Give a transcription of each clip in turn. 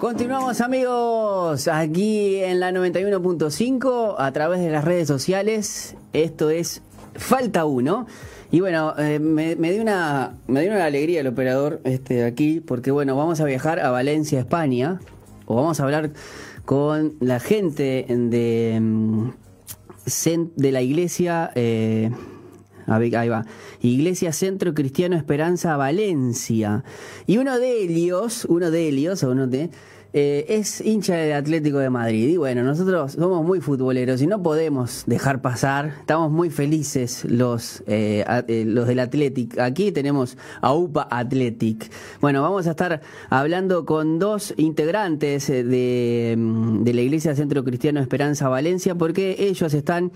Continuamos amigos aquí en la 91.5 a través de las redes sociales. Esto es Falta Uno. Y bueno, eh, me, dio una, me una alegría el operador este, aquí porque bueno, vamos a viajar a Valencia, España. O vamos a hablar con la gente de, mm, de la iglesia... Eh, ahí va. Iglesia Centro Cristiano Esperanza Valencia. Y uno de ellos, uno de ellos, o uno de eh, es hincha del Atlético de Madrid. Y bueno, nosotros somos muy futboleros y no podemos dejar pasar. Estamos muy felices los, eh, eh, los del Athletic. Aquí tenemos a UPA Athletic. Bueno, vamos a estar hablando con dos integrantes de, mm, de la Iglesia Centro Cristiano Esperanza Valencia porque ellos están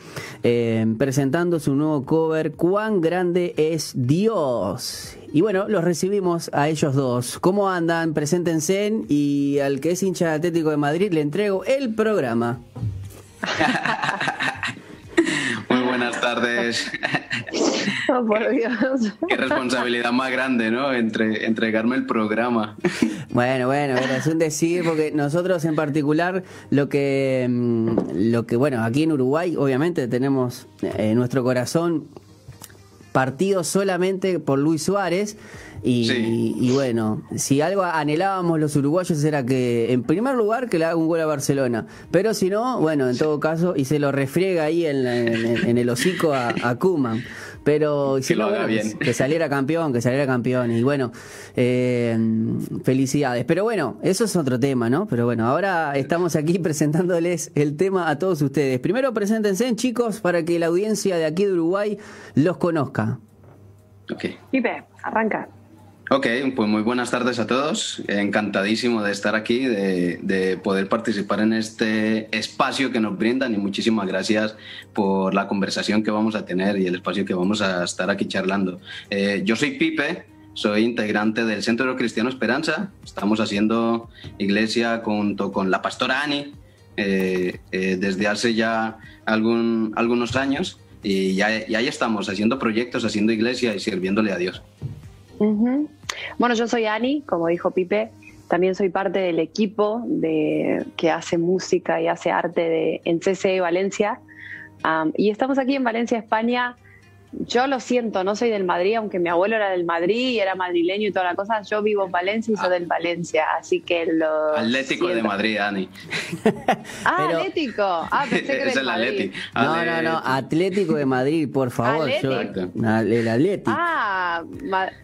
presentando su nuevo cover ¿Cuán grande es Dios? Y bueno, los recibimos a ellos dos. ¿Cómo andan? Preséntense y al que es hincha Atlético de Madrid le entrego el programa. Muy buenas tardes. Oh, por Dios. Qué responsabilidad más grande, ¿no? Entre, entregarme el programa. Bueno, bueno, es un decir, porque nosotros en particular, lo que, mm, lo que bueno, aquí en Uruguay, obviamente tenemos en eh, nuestro corazón partido solamente por Luis Suárez. Y, bueno, si algo anhelábamos los uruguayos era que, en primer lugar, que le haga un gol a Barcelona. Pero si no, bueno, en todo caso, y se lo refriega ahí en, el hocico a, a Kuman. Pero que, lo haga bien. que saliera campeón, que saliera campeón. Y bueno, eh, felicidades. Pero bueno, eso es otro tema, ¿no? Pero bueno, ahora estamos aquí presentándoles el tema a todos ustedes. Primero preséntense, chicos, para que la audiencia de aquí de Uruguay los conozca. Ok. Pipe, arranca. Ok, pues muy buenas tardes a todos. Encantadísimo de estar aquí, de, poder participar en este espacio que nos brindan y muchísimas gracias por la conversación que vamos a tener y el espacio que vamos a estar aquí charlando. Eh, yo soy Pipe, soy integrante del Centro Cristiano Esperanza. Estamos haciendo iglesia junto con la pastora Ani eh, eh, desde hace ya algunos años y ya ahí estamos haciendo proyectos, haciendo iglesia y sirviéndole a Dios. Bueno, yo soy Ani, como dijo Pipe, también soy parte del equipo de, que hace música y hace arte de, en CCE Valencia. y estamos aquí en Valencia, España, yo lo siento, no soy del Madrid, aunque mi abuelo era del Madrid y era madrileño y toda la cosa. Yo vivo en Valencia y soy del Valencia, así que lo. Atlético de Madrid, Ani. ah, Atlético. Ah, pensé que era es el Atlético. No, no, no, Atlético de Madrid, por favor. el Atlético. Ah,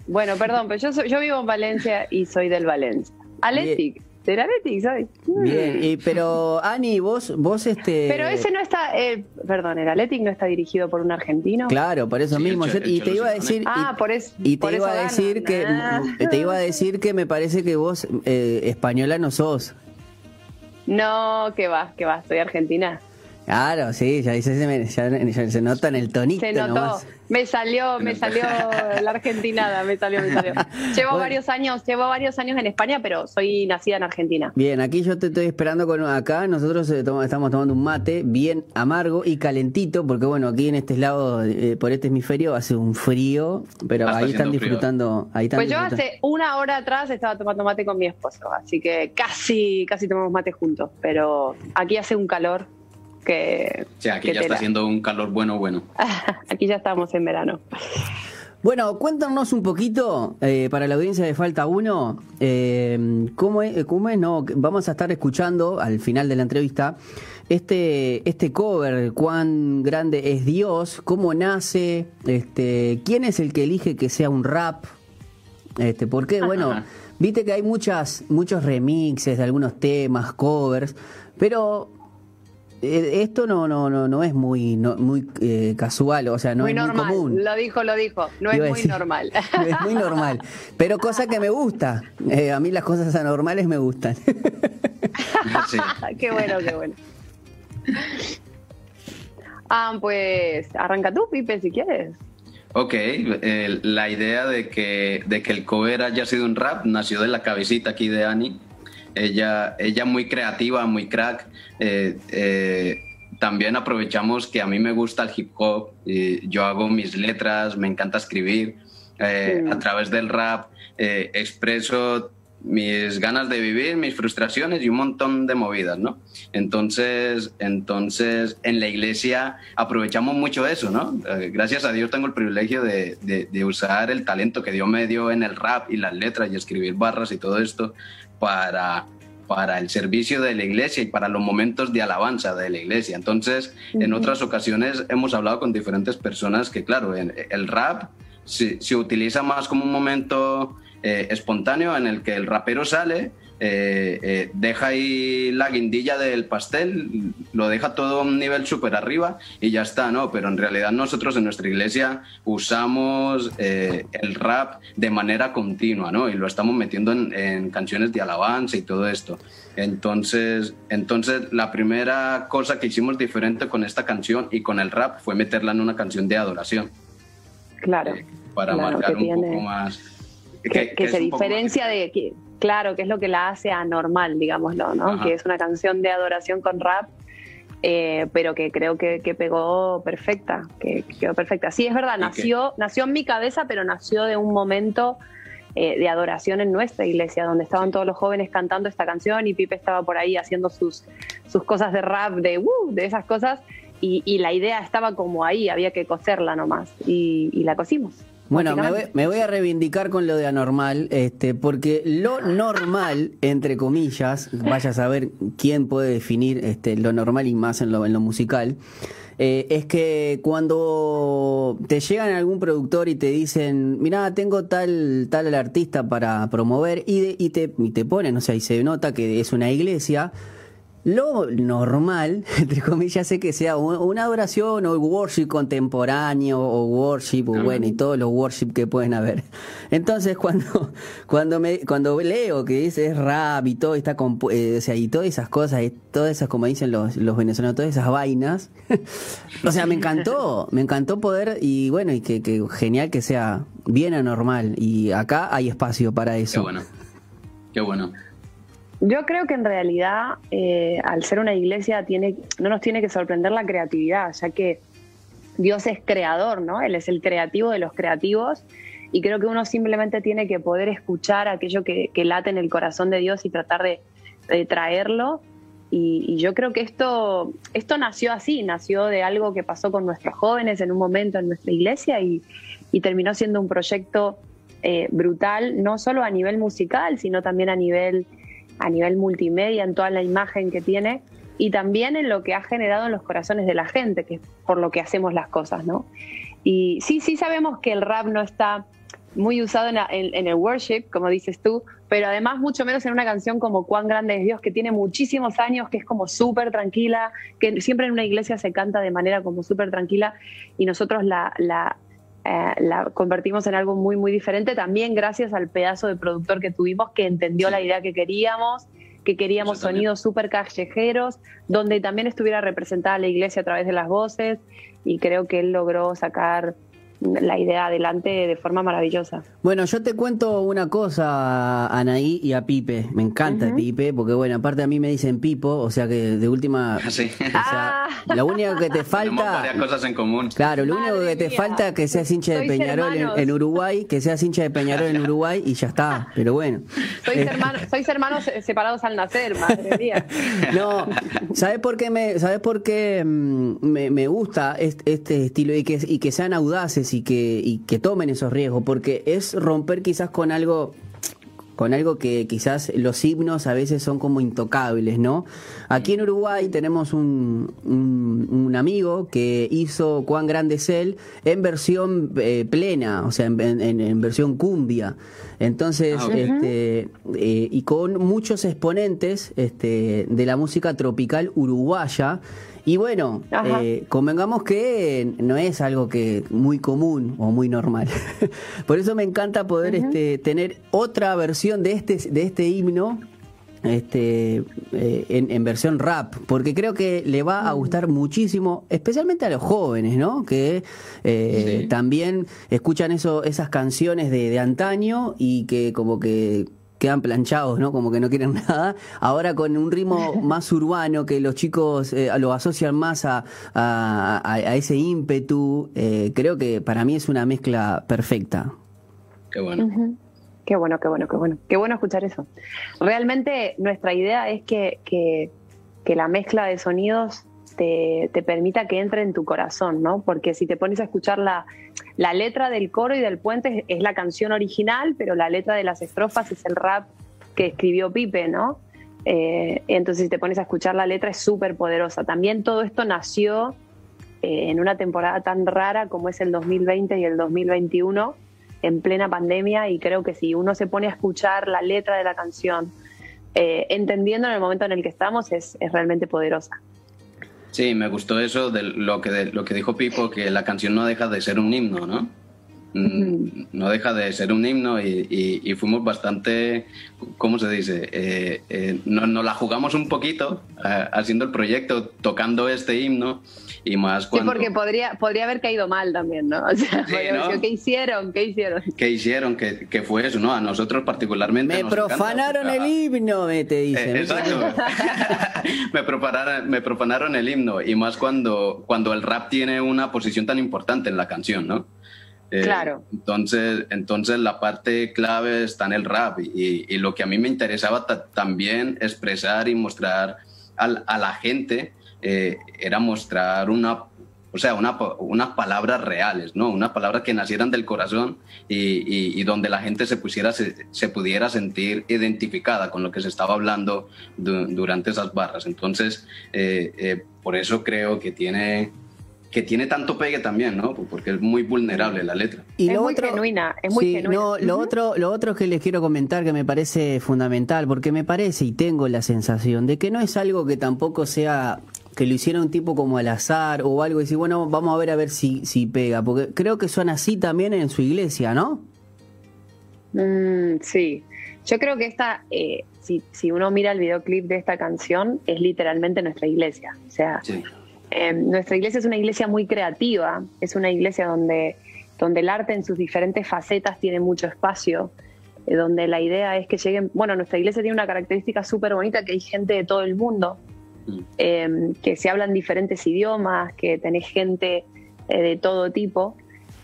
bueno, perdón, pero yo, yo vivo en Valencia y soy del Valencia. Atlético. Del Athletic, ¿sabes? Bien, y, pero Ani, vos, vos este... Pero ese no está, eh, perdón, el Athletic no está dirigido por un argentino. Claro, por eso mismo. y te iba a decir... Ah, por eso. Y te iba a decir que... Ah. Te iba a decir que me parece que vos eh, española no sos. No, que va, que va, soy argentina. Claro, sí, ya, se, se nota en el tonito. Se notó. Me salió, me salió la argentinada, me salió, me salió. Llevo varios años, llevo varios años en España, pero soy nacida en Argentina. Bien, aquí yo te estoy esperando con acá. Nosotros eh, estamos tomando un mate bien amargo y calentito, porque bueno, aquí en este lado, eh, por este hemisferio, hace un frío, pero ah, ahí están disfrutando. Ahí pues yo hace una hora atrás estaba tomando mate con mi esposo, así que casi, casi tomamos mate juntos, pero aquí hace un calor que... Sí, aquí ya está haciendo un calor bueno, bueno. aquí ya estamos en verano. Bueno, cuéntanos un poquito, eh, para la audiencia de Falta Uno, eh, ¿cómo, es, ¿cómo es? No, vamos a estar escuchando al final de la entrevista este, este cover, cuán grande es Dios, cómo nace, este, quién es el que elige que sea un rap, este, porque, bueno, viste que hay muchas, muchos remixes de algunos temas, covers, pero eh, esto no no no no es muy muy eh, casual, o sea, no es muy común. Lo dijo, lo dijo, no es muy normal. No es muy normal, pero cosa que me gusta. Eh, a mí las cosas anormales me gustan. qué bueno, qué bueno. Ah, pues arranca tú, Pipe, si quieres. Ok, la idea de que, de que el cover haya sido un rap nació de la cabecita aquí de Annie ella, ella muy creativa, muy crack. Eh, eh, también aprovechamos que a mí me gusta el hip hop, y yo hago mis letras, me encanta escribir. Eh, a través del rap expreso mis ganas de vivir, mis frustraciones y un montón de movidas, ¿no? Entonces, entonces en la iglesia aprovechamos mucho eso, ¿no? Eh, gracias a Dios tengo el privilegio de, de, usar el talento que Dios me dio en el rap y las letras y escribir barras y todo esto para, para el servicio de la iglesia y para los momentos de alabanza de la iglesia. Entonces, en otras ocasiones hemos hablado con diferentes personas que, claro, el rap se, se utiliza más como un momento eh, espontáneo en el que el rapero sale, eh, eh, deja ahí la guindilla del pastel, lo deja todo a un nivel súper arriba y ya está, ¿no? Pero en realidad nosotros en nuestra iglesia usamos el rap de manera continua, ¿no? Y lo estamos metiendo en, canciones de alabanza y todo esto. Entonces, entonces, la primera cosa que hicimos diferente con esta canción y con el rap fue meterla en una canción de adoración. Claro. para marcar un poco más que, se diferencia de, que, claro, que es lo que la hace anormal, digámoslo, ¿no? Que es una canción de adoración con rap, eh, pero que creo que, pegó perfecta, que, quedó perfecta. Sí, es verdad, nació, nació en mi cabeza, pero nació de un momento eh, de adoración en nuestra iglesia, donde estaban todos los jóvenes cantando esta canción y Pipe estaba por ahí haciendo sus, sus cosas de rap, de, uh, de esas cosas, y, la idea estaba como ahí, había que coserla nomás, y, y la cosimos. Bueno, me voy, a reivindicar con lo de anormal, este, porque lo normal, entre comillas, vaya a saber quién puede definir este, lo normal y más en lo, en lo musical, eh, es que cuando te llegan algún productor y te dicen, mira, tengo tal tal artista para promover y, y, te, y te ponen, o sea, y se nota que es una iglesia, lo normal, entre comillas, sé que sea una adoración o worship contemporáneo o worship, bueno, y todos los worship que pueden haber. Entonces, cuando cuando me cuando leo que dice rap y todo está eh, o sea, y todas esas cosas, y todas esas como dicen los, los venezolanos, todas esas vainas, o sea, me encantó, me encantó poder y bueno, y que, que genial que sea bien anormal y acá hay espacio para eso. Qué bueno. Qué bueno. Yo creo que en realidad, eh, al ser una iglesia, tiene, no nos tiene que sorprender la creatividad, ya que Dios es creador, ¿no? Él es el creativo de los creativos y creo que uno simplemente tiene que poder escuchar aquello que, late en el corazón de Dios y tratar de, traerlo. Y, yo creo que esto, esto nació así, nació de algo que pasó con nuestros jóvenes en un momento en nuestra iglesia y, terminó siendo un proyecto eh, brutal, no solo a nivel musical, sino también a nivel a nivel multimedia, en toda la imagen que tiene y también en lo que ha generado en los corazones de la gente, que es por lo que hacemos las cosas, ¿no? Y sí, sí sabemos que el rap no está muy usado en, el worship, como dices tú, pero además mucho menos en una canción como Cuán grande es Dios, que tiene muchísimos años, que es como súper tranquila, que siempre en una iglesia se canta de manera como súper tranquila y nosotros la, la, eh, la convertimos en algo muy, muy diferente, también gracias al pedazo de productor que tuvimos que entendió la idea que queríamos, que queríamos sonidos súper callejeros, donde también estuviera representada la iglesia a través de las voces, y creo que él logró sacar la idea adelante de forma maravillosa. Bueno, yo te cuento una cosa a Anaí y a Pipe. Me encanta Pipe, porque bueno, aparte a mí me dicen Pipo, o sea que de última. Sí. O sea, ah. lo único que te falta. Tenemos varias cosas en común. Claro, lo único que te falta es que seas hincha de Peñarol en, Uruguay, que seas hincha de Peñarol en Uruguay y ya está. Pero bueno. Sois, eh, hermanos, sois hermanos separados al nacer, madre mía. No, ¿sabes por qué me, sabes por qué mm, me, me gusta este, este estilo y que, y que sean audaces? Y que, y que tomen esos riesgos, porque es romper quizás con algo con algo que quizás los himnos a veces son como intocables, ¿no? Aquí en Uruguay tenemos un, un, amigo que hizo Cuán Grande es Él en versión eh, plena, o sea, en, en, versión cumbia. Entonces, ah, este, eh, y con muchos exponentes este, de la música tropical uruguaya, y bueno, eh, convengamos que no es algo que muy común o muy normal. Por eso me encanta poder este, tener otra versión de este, de este himno este, eh, en, versión rap, porque creo que le va a gustar muchísimo, especialmente a los jóvenes, ¿no? Que eh, también escuchan eso, esas canciones de, de antaño y que como que quedan planchados, ¿no? Como que no quieren nada. Ahora con un ritmo más urbano, que los chicos eh, lo asocian más a, a, ese ímpetu, eh, creo que para mí es una mezcla perfecta. Qué bueno. Qué bueno, qué bueno, qué bueno. Qué bueno escuchar eso. Realmente nuestra idea es que, que, la mezcla de sonidos te, permita que entre en tu corazón, ¿no? Porque si te pones a escuchar la, letra del coro y del puente es la canción original, pero la letra de las estrofas es el rap que escribió Pipe, ¿no? Eh, entonces, si te pones a escuchar la letra, es súper poderosa. También todo esto nació eh, en una temporada tan rara como es el 2020 y el 2021, en plena pandemia, y creo que si uno se pone a escuchar la letra de la canción, eh, entendiendo en el momento en el que estamos, es, es realmente poderosa. Sí, me gustó eso de lo que, de lo que dijo Pipo, que la canción no deja de ser un himno, ¿no? Mm, no deja de ser un himno y, fuimos bastante, ¿cómo se dice? Eh, eh, nos, la jugamos un poquito eh, haciendo el proyecto, tocando este himno y más cuando... Sí, porque podría, podría haber caído mal también, ¿no? O sea, ¿qué hicieron? ¿Qué hicieron? ¿Qué hicieron? ¿Qué, fue eso? No, a nosotros particularmente... Me profanaron el himno, me te dicen. exacto. me, profanaron, me profanaron el himno y más cuando, cuando el rap tiene una posición tan importante en la canción, ¿no? Eh, claro. Entonces, entonces la parte clave está en el rap y, lo que a mí me interesaba también expresar y mostrar a la gente eh, era mostrar una, o sea, una, unas palabras reales, ¿no? Unas palabras que nacieran del corazón y, donde la gente se, pusiera, se, pudiera sentir identificada con lo que se estaba hablando durante esas barras. Entonces, eh, por eso creo que tiene que tiene tanto pegue también, ¿no? Porque es muy vulnerable la letra. Y es muy genuina, es muy genuina. No, lo, otro, lo otro que les quiero comentar que me parece fundamental, porque me parece y tengo la sensación de que no es algo que tampoco sea que lo hiciera un tipo como al azar o algo y decir, bueno, vamos a ver a ver si, si pega, porque creo que son así también en su iglesia, ¿no? Mm, sí, yo creo que esta, eh, si, si uno mira el videoclip de esta canción, es literalmente nuestra iglesia. O sea, Em, nuestra iglesia es una iglesia muy creativa, es una iglesia donde, donde el arte en sus diferentes facetas tiene mucho espacio, eh, donde la idea es que lleguen, bueno, nuestra iglesia tiene una característica súper bonita, que hay gente de todo el mundo, mm. em, que se hablan diferentes idiomas, que tenés gente eh, de todo tipo.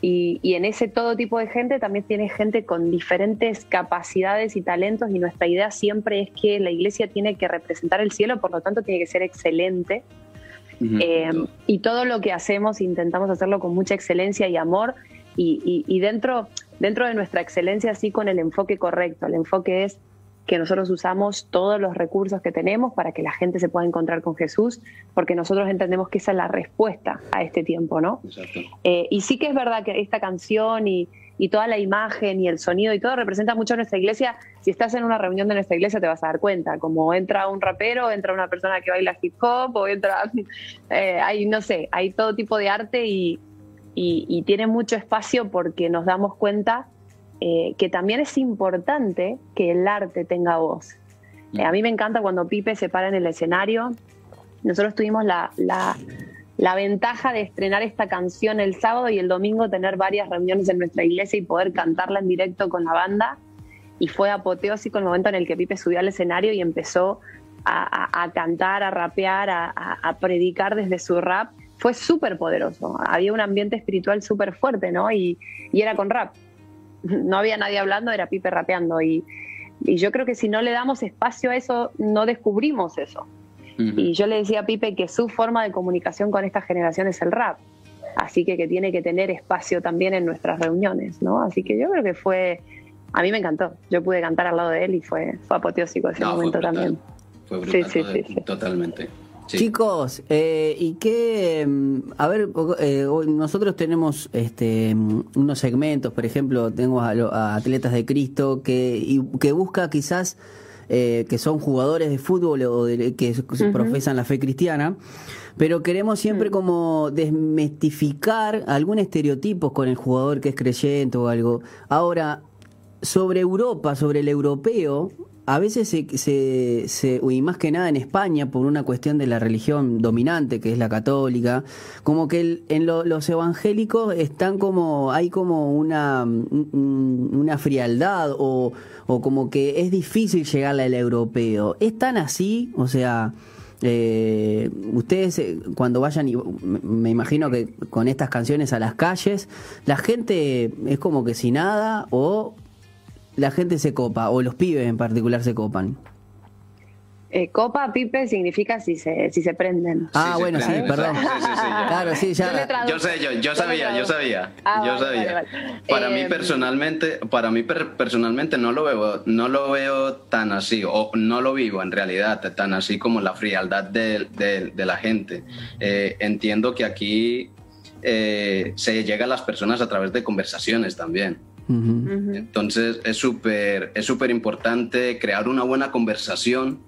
Y, y, en ese todo tipo de gente también tiene gente con diferentes capacidades y talentos y nuestra idea siempre es que la iglesia tiene que representar el cielo, por lo tanto tiene que ser excelente eh, y todo lo que hacemos intentamos hacerlo con mucha excelencia y amor y, dentro, dentro de nuestra excelencia sí con el enfoque correcto. El enfoque es que nosotros usamos todos los recursos que tenemos para que la gente se pueda encontrar con Jesús, porque nosotros entendemos que esa es la respuesta a este tiempo, ¿no? Eh, y sí que es verdad que esta canción y, y toda la imagen y el sonido y todo representa mucho a nuestra iglesia. Si estás en una reunión de nuestra iglesia te vas a dar cuenta, como entra un rapero, entra una persona que baila hip hop o entra, eh, hay, no sé, hay todo tipo de arte y, y, tiene mucho espacio porque nos damos cuenta eh, que también es importante que el arte tenga voz. Eh, a mí me encanta cuando Pipe se para en el escenario. Nosotros tuvimos la, la la ventaja de estrenar esta canción el sábado y el domingo tener varias reuniones en nuestra iglesia y poder cantarla en directo con la banda. Y fue apoteósico el momento en el que Pipe subió al escenario y empezó a, cantar, a rapear, a, predicar desde su rap. Fue súper poderoso. Había un ambiente espiritual súper fuerte, ¿no? Y, era con rap. No había nadie hablando, era Pipe rapeando. y yo creo que si no le damos espacio a eso, no descubrimos eso. Y yo le decía a Pipe que su forma de comunicación con esta generación es el rap. Así que que tiene que tener espacio también en nuestras reuniones, ¿no? Así que yo creo que fue, a mí me encantó. Yo pude cantar al lado de él y fue, fue apoteósico ese momento también. Fue brutal, sí, sí, sí, totalmente. Chicos, eh, y qué, mm, a ver, eh, nosotros tenemos este, mm, unos segmentos, por ejemplo, tengo a, Atletas de Cristo que, que busca quizás eh, que son jugadores de fútbol o de, que profesan la fe cristiana, pero queremos siempre mm. como desmestificar algún estereotipo con el jugador que es creyente o algo. Ahora, sobre Europa, sobre el europeo, a veces se, se, y más que nada en España, por una cuestión de la religión dominante, que es la católica, como que en los evangélicos están como, hay como una, una frialdad o, o como que es difícil llegarle al europeo. ¿Es tan así? O sea, eh, ustedes eh, cuando vayan, me imagino que con estas canciones a las calles, la gente es como que sin nada o la gente se copa, o los pibes en particular se copan? Eh, copa, pipe significa si se, si se prenden. Ah, bueno, sí, perdón. Sí, sí, sí, claro, sí, ya. Yo sé, yo, yo sabía, yo sabía. Ah, yo sabía. Para mí em, personalmente, para mí personalmente no lo veo, no lo veo tan así, o no lo vivo en realidad tan así como la frialdad de, de, la gente. Eh, entiendo que aquí eh, se llega a las personas a través de conversaciones también. Entonces es súper es súper importante crear una buena conversación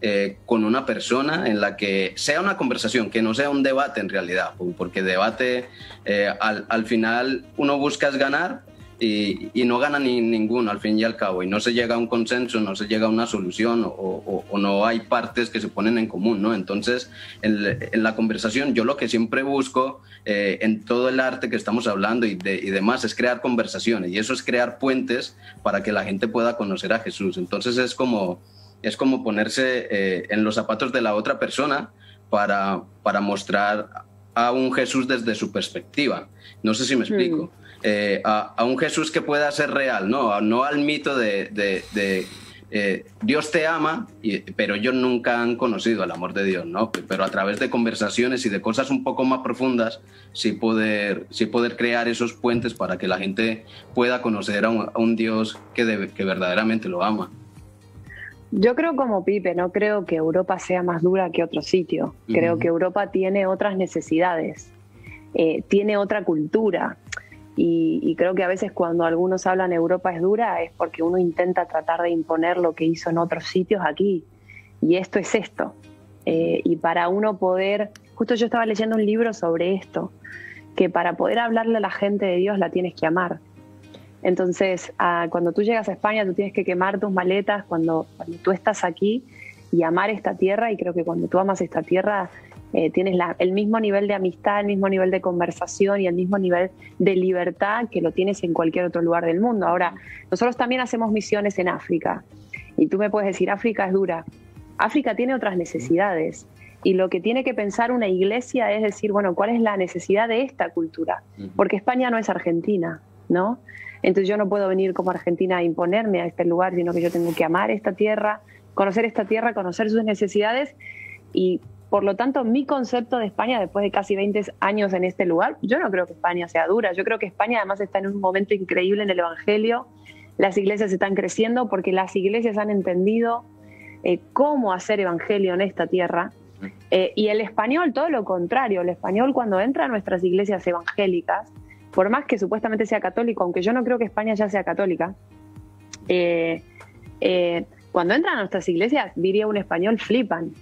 eh, con una persona en la que sea una conversación, que no sea un debate en realidad, porque debate eh, al, final uno busca ganar y, no gana ni ninguno al fin y al cabo, y no se llega a un consenso, no se llega a una solución o, no hay partes que se ponen en común, ¿no? Entonces, en, la conversación yo lo que siempre busco eh, en todo el arte que estamos hablando y, y demás es crear conversaciones, y eso es crear puentes para que la gente pueda conocer a Jesús. Entonces es como es como ponerse eh, en los zapatos de la otra persona para, para mostrar a un Jesús desde su perspectiva. No sé si me explico. Mm. Eh, a, un Jesús que pueda ser real, no, no al mito de, eh, Dios te ama, pero ellos nunca han conocido el amor de Dios, ¿no? Pero a través de conversaciones y de cosas un poco más profundas, sí poder, sí poder crear esos puentes para que la gente pueda conocer a un, Dios que, que verdaderamente lo ama. Yo creo como Pipe, no creo que Europa sea más dura que otro sitio. Creo que Europa tiene otras necesidades, eh, tiene otra cultura. Y, creo que a veces cuando algunos hablan Europa es dura es porque uno intenta tratar de imponer lo que hizo en otros sitios aquí. Y esto es esto. Eh, y para uno poder, justo yo estaba leyendo un libro sobre esto, que para poder hablarle a la gente de Dios la tienes que amar. Entonces, cuando tú llegas a España, tú tienes que quemar tus maletas cuando, tú estás aquí y amar esta tierra. Y creo que cuando tú amas esta tierra, eh, tienes el mismo nivel de amistad, el mismo nivel de conversación y el mismo nivel de libertad que lo tienes en cualquier otro lugar del mundo. Ahora, nosotros también hacemos misiones en África. Y tú me puedes decir, África es dura. África tiene otras necesidades. Y lo que tiene que pensar una iglesia es decir, bueno, ¿cuál es la necesidad de esta cultura? Porque España no es Argentina, ¿no? Entonces yo no puedo venir como Argentina a imponerme a este lugar, sino que yo tengo que amar esta tierra, conocer esta tierra, conocer sus necesidades y por lo tanto mi concepto de España después de casi 20 años en este lugar, yo no creo que España sea dura, yo creo que España además está en un momento increíble en el Evangelio, las iglesias están creciendo porque las iglesias han entendido eh, cómo hacer Evangelio en esta tierra. Eh, y el español, todo lo contrario, el español cuando entra a nuestras iglesias evangélicas, por más que supuestamente sea católico, aunque yo no creo que España ya sea católica, eh, cuando entran a nuestras iglesias, diría un español, flipan.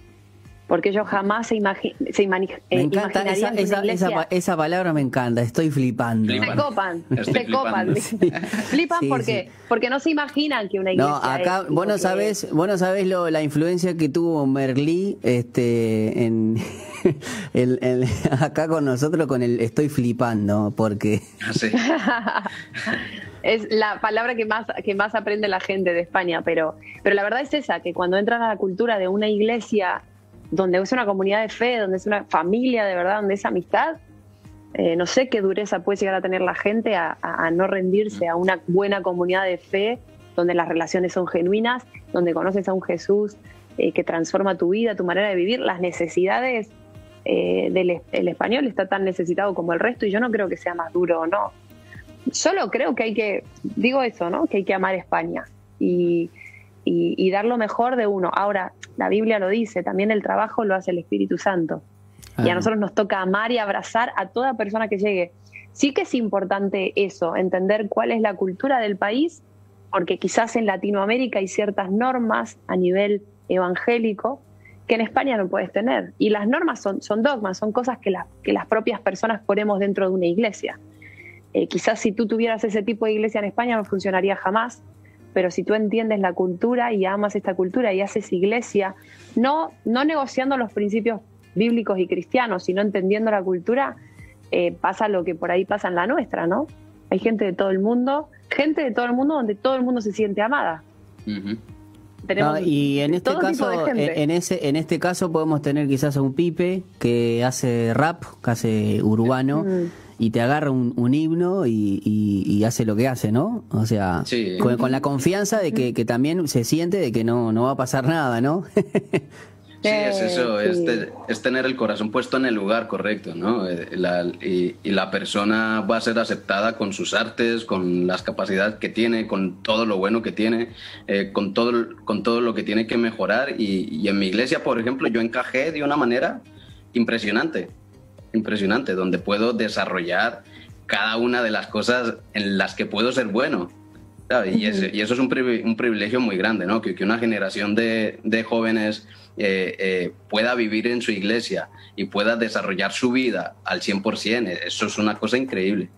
Porque ellos jamás se, imagi se eh, imaginarían esa, esa, esa, palabra me encanta, estoy flipando. Se copan, se copan. Flipan porque, porque no se imaginan que una iglesia. No, acá, vos no sabés, vos no sabés lo, la influencia que tuvo Merlí este, en, el, acá con nosotros con el estoy flipando, porque... Ah, es la palabra que más, que más aprende la gente de España, pero, pero la verdad es esa, que cuando entran a la cultura de una iglesia donde es una comunidad de fe, donde es una familia de verdad, donde es amistad, eh, no sé qué dureza puede llegar a tener la gente a, no rendirse a una buena comunidad de fe, donde las relaciones son genuinas, donde conoces a un Jesús eh, que transforma tu vida, tu manera de vivir, las necesidades eh, del el español está tan necesitado como el resto y yo no creo que sea más duro o no. Solo creo que hay que, digo eso, ¿no? Que hay que amar España y, y, dar lo mejor de uno. Ahora, la Biblia lo dice, también el trabajo lo hace el Espíritu Santo. Y a nosotros nos toca amar y abrazar a toda persona que llegue. Sí que es importante eso, entender cuál es la cultura del país, porque quizás en Latinoamérica hay ciertas normas a nivel evangélico que en España no puedes tener. Y las normas son, son dogmas, son cosas que, que las propias personas ponemos dentro de una iglesia. Eh, quizás si tú tuvieras ese tipo de iglesia en España no funcionaría jamás, pero si tú entiendes la cultura y amas esta cultura y haces iglesia, no, no negociando los principios bíblicos y cristianos, sino entendiendo la cultura, eh, pasa lo que por ahí pasa en la nuestra, ¿no? Hay gente de todo el mundo, gente de todo el mundo donde todo el mundo se siente amada y en este caso, en, ese, en este caso podemos tener quizás a un Pipe que hace rap, que hace urbano. Y te agarra un, himno y, hace lo que hace, ¿no? O sea, con, la confianza de que, que, también se siente de que no, no va a pasar nada, ¿no? Sí, es eso, es, tener el corazón puesto en el lugar correcto, ¿no? Eh, y, la persona va a ser aceptada con sus artes, con las capacidades que tiene, con todo lo bueno que tiene, eh, con, todo, con todo lo que tiene que mejorar. Y, en mi iglesia, por ejemplo, yo encajé de una manera impresionante, impresionante, donde puedo desarrollar cada una de las cosas en las que puedo ser bueno. Y, eso es un, privilegio muy grande, ¿no? Que, una generación de, jóvenes eh, eh, pueda vivir en su iglesia y pueda desarrollar su vida al 100%. Eso es una cosa increíble,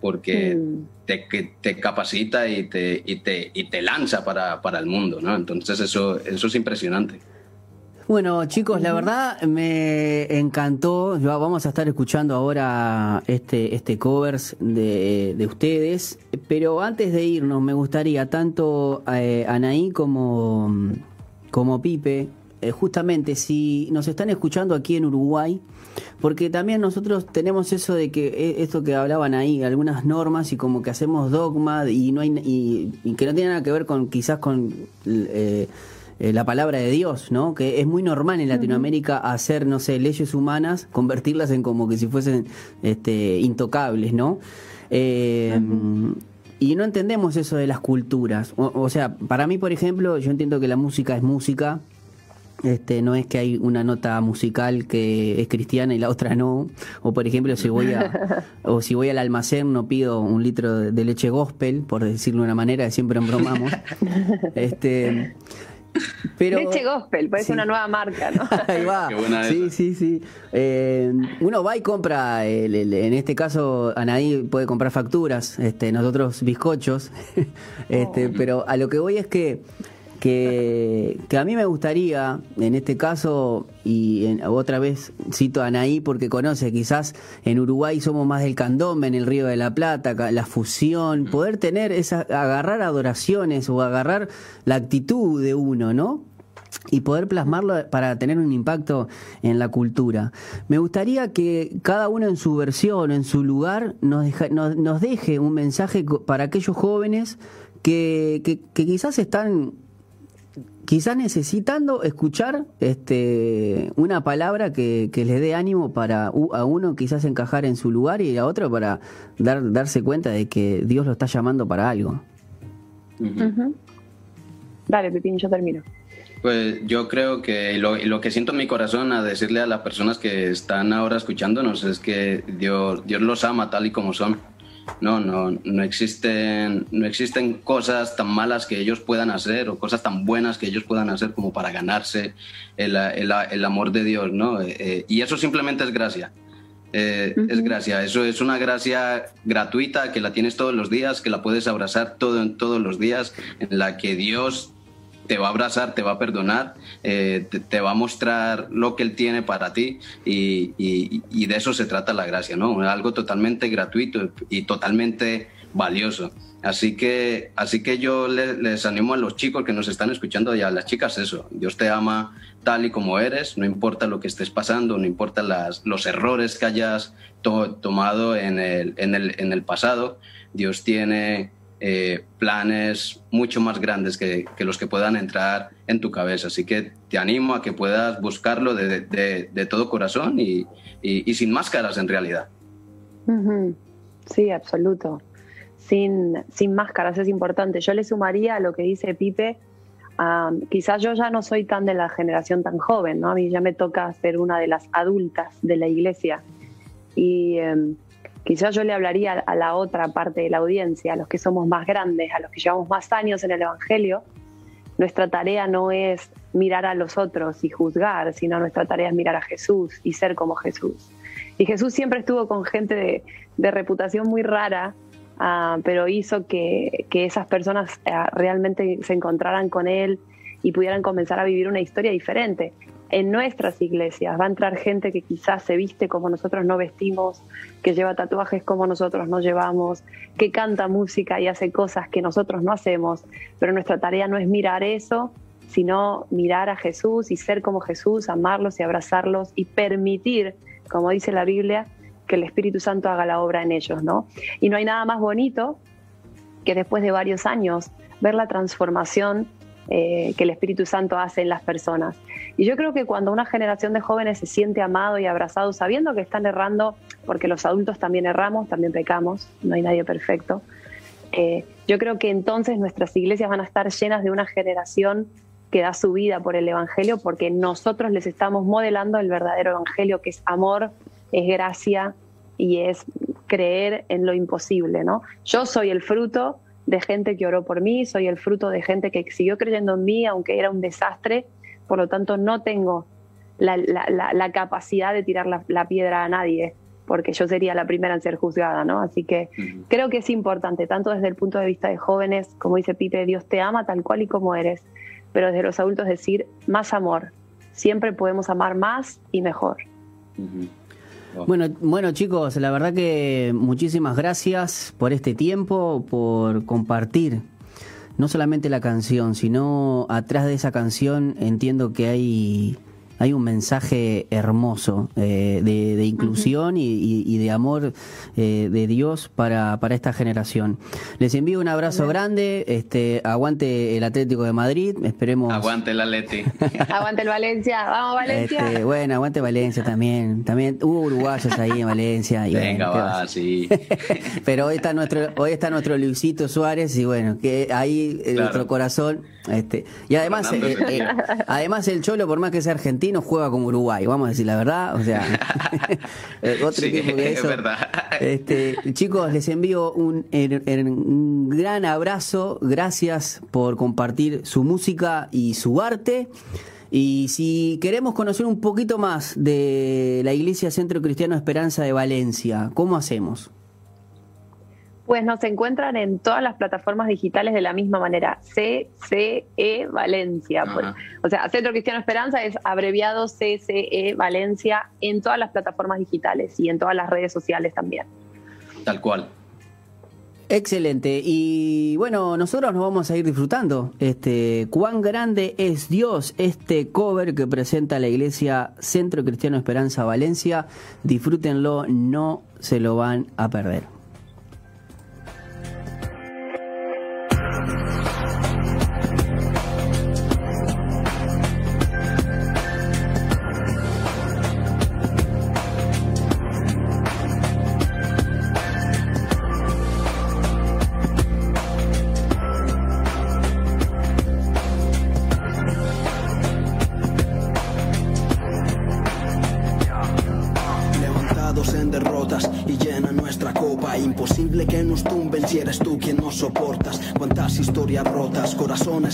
porque mm. te, te, capacita y te, y te, y te lanza para, para, el mundo, ¿no? Entonces eso, eso es impresionante. Bueno, chicos, la verdad me encantó. Vamos a estar escuchando ahora este, este covers de, de ustedes. Pero antes de irnos, me gustaría tanto eh, Anaí como, como Pipe, eh, justamente si nos están escuchando aquí en Uruguay, porque también nosotros tenemos eso de que eh, esto que hablaban ahí, algunas normas y como que hacemos dogma y no hay y, que no tiene nada que ver con quizás con eh, eh, la palabra de Dios, ¿no? Que es muy normal en Latinoamérica hacer, no sé, leyes humanas, convertirlas en como que si fuesen este, intocables, ¿no? Eh, y no entendemos eso de las culturas. O, sea, para mí, por ejemplo, yo entiendo que la música es música. Este, no es que hay una nota musical que es cristiana y la otra no. O por ejemplo, si voy a, o si voy al almacén no pido un litro de leche gospel, por decirlo de una manera, siempre embromamos. Este, pero, Leche Gospel, puede ser una nueva marca, ¿no? Ahí va. sí, sí, sí, eh, uno va y compra, en este caso Anaí puede comprar facturas, este, nosotros bizcochos, este, oh. pero a lo que voy es que que, a mí me gustaría, en este caso, y otra vez cito a Anaí porque conoce, quizás en Uruguay somos más del candombe, en el Río de la Plata, la fusión, mm. poder tener esa, agarrar adoraciones o agarrar la actitud de uno, ¿no? y poder plasmarlo para tener un impacto en la cultura. Me gustaría que cada uno en su versión, en su lugar, nos, nos, deje un mensaje para aquellos jóvenes que, que, que quizás están quizás necesitando escuchar este, una palabra que, que les dé ánimo para a uno quizás encajar en su lugar y a otro para dar, darse cuenta de que Dios lo está llamando para algo. Dale, Pepín, yo termino. Pues yo creo que lo, lo, que siento en mi corazón a decirle a las personas que están ahora escuchándonos es que Dios, Dios los ama tal y como son no, no, no existen, no existen cosas tan malas que ellos puedan hacer o cosas tan buenas que ellos puedan hacer como para ganarse el, el, amor de Dios, ¿no? Eh, eh, y eso simplemente es gracia. Eh, es gracia, eso es una gracia gratuita que la tienes todos los días, que la puedes abrazar todo, todos los días, en la que Dios te va a abrazar, te va a perdonar, eh, te, va a mostrar lo que Él tiene para ti y, de eso se trata la gracia, ¿no? Algo totalmente gratuito y totalmente valioso. Así que, así que yo les, animo a los chicos que nos están escuchando y a las chicas eso. Dios te ama tal y como eres, no importa lo que estés pasando, no importa las, los errores que hayas tomado en el, en, el, en el pasado. Dios tiene eh, planes mucho más grandes que, los que puedan entrar en tu cabeza. Así que te animo a que puedas buscarlo de, todo corazón y, sin máscaras en realidad. Sí, absoluto. Sin, sin máscaras es importante. Yo le sumaría a lo que dice Pipe. quizás yo ya no soy tan de la generación tan joven, ¿no? A mí ya me toca ser una de las adultas de la iglesia. Y em, Quizás yo le hablaría a la otra parte de la audiencia, a los que somos más grandes, a los que llevamos más años en el Evangelio. Nuestra tarea no es mirar a los otros y juzgar, sino nuestra tarea es mirar a Jesús y ser como Jesús. Y Jesús siempre estuvo con gente de, reputación muy rara, ah, pero hizo que, esas personas ah, realmente se encontraran con Él y pudieran comenzar a vivir una historia diferente en nuestras iglesias. Va a entrar gente que quizás se viste como nosotros no vestimos, que lleva tatuajes como nosotros no llevamos, que canta música y hace cosas que nosotros no hacemos, pero nuestra tarea no es mirar eso, sino mirar a Jesús y ser como Jesús, amarlos y abrazarlos y permitir, como dice la Biblia, que el Espíritu Santo haga la obra en ellos, ¿no? Y no hay nada más bonito que después de varios años ver la transformación eh, que el Espíritu Santo hace en las personas. Y yo creo que cuando una generación de jóvenes se siente amado y abrazado, sabiendo que están errando, porque los adultos también erramos, también pecamos, no hay nadie perfecto, eh, yo creo que entonces nuestras iglesias van a estar llenas de una generación que da su vida por el Evangelio, porque nosotros les estamos modelando el verdadero Evangelio, que es amor, es gracia y es creer en lo imposible, ¿no? Yo soy el fruto de gente que oró por mí, soy el fruto de gente que siguió creyendo en mí, aunque era un desastre, por lo tanto no tengo la, capacidad de tirar la, piedra a nadie, porque yo sería la primera en ser juzgada, ¿no? Así que creo que es importante, tanto desde el punto de vista de jóvenes, como dice Pipe, Dios te ama tal cual y como eres, pero desde los adultos decir más amor, siempre podemos amar más y mejor. Bueno, bueno chicos, la verdad que muchísimas gracias por este tiempo, por compartir no solamente la canción, sino atrás de esa canción entiendo que hay hay un mensaje hermoso eh, de, inclusión y, de amor eh, de Dios para, para esta generación. Les envío un abrazo grande, este, aguante el Atlético de Madrid, esperemos. Aguante el Atleti. aguante el Valencia, vamos Valencia. Este, bueno, aguante Valencia también, también hubo uruguayos ahí en Valencia. Y Venga, va, sí. Pero hoy está nuestro, hoy está nuestro Luisito Suárez y bueno, que ahí nuestro corazón, este, y además, eh, además el Cholo, por más que sea argentino, no juega como Uruguay, vamos a decir la verdad. O sea, eh, otro equipo que eso. Este, chicos, les envío un, un gran abrazo. Gracias por compartir su música y su arte. Y si queremos conocer un poquito más de la Iglesia Centro Cristiano Esperanza de Valencia, ¿cómo hacemos? Pues nos encuentran en todas las plataformas digitales de la misma manera. CCE Valencia. Pues. O sea, Centro Cristiano Esperanza es abreviado CCE Valencia en todas las plataformas digitales y en todas las redes sociales también. Tal cual. Excelente. Y bueno, nosotros nos vamos a ir disfrutando. Este, cuán grande es Dios, este cover que presenta la iglesia Centro Cristiano Esperanza Valencia. Disfrútenlo, no se lo van a perder.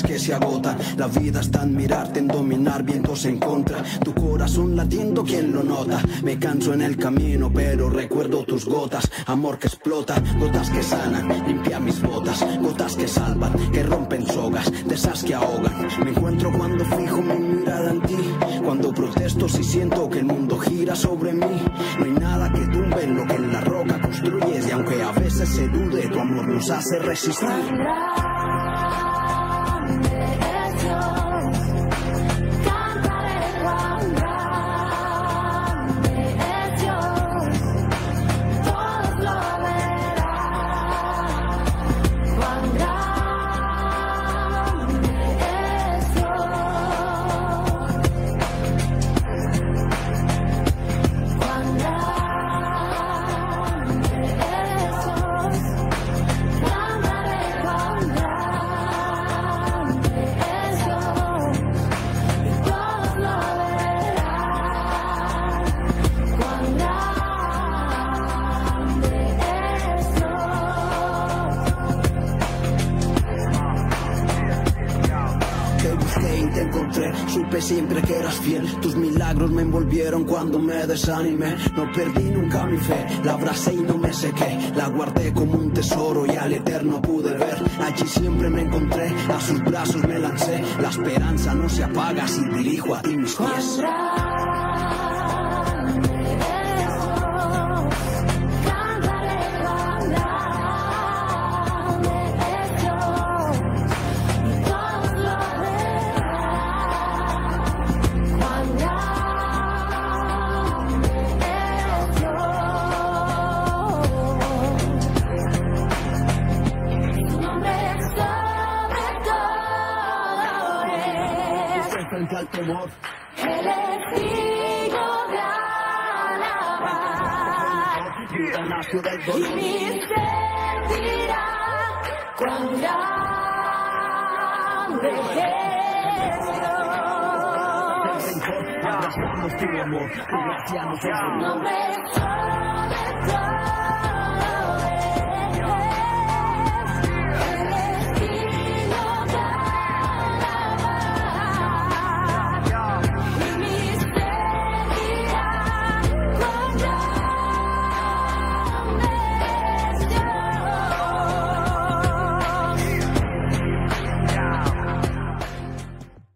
Que se agotan. La vida está en mirarte, en dominar vientos en contra. Tu corazón latiendo, ¿quién lo nota? Me canso en el camino, pero recuerdo tus gotas. Amor que explota, gotas que sanan, limpia mis botas. Gotas que salvan, que rompen sogas, de esas que ahogan. Me encuentro cuando fijo mi mirada en ti. Cuando protesto si siento que el mundo gira sobre mí. No hay nada que lo que en la roca construyes. Y aunque a veces se dude, tu amor nos hace resistir. Me envolvieron cuando me desanimé. No perdí nunca mi fe, la abracé y no me sequé. La guardé como un tesoro y al eterno pude ver. Allí siempre me encontré, a sus brazos me lancé. La esperanza no se apaga si dirijo a ti mis pies. De alabar. Nació del Y mi ser dirá cuán grande es Dios. Abrazamos tu amor, tu gracia nos enseñó. Nombre sobre todo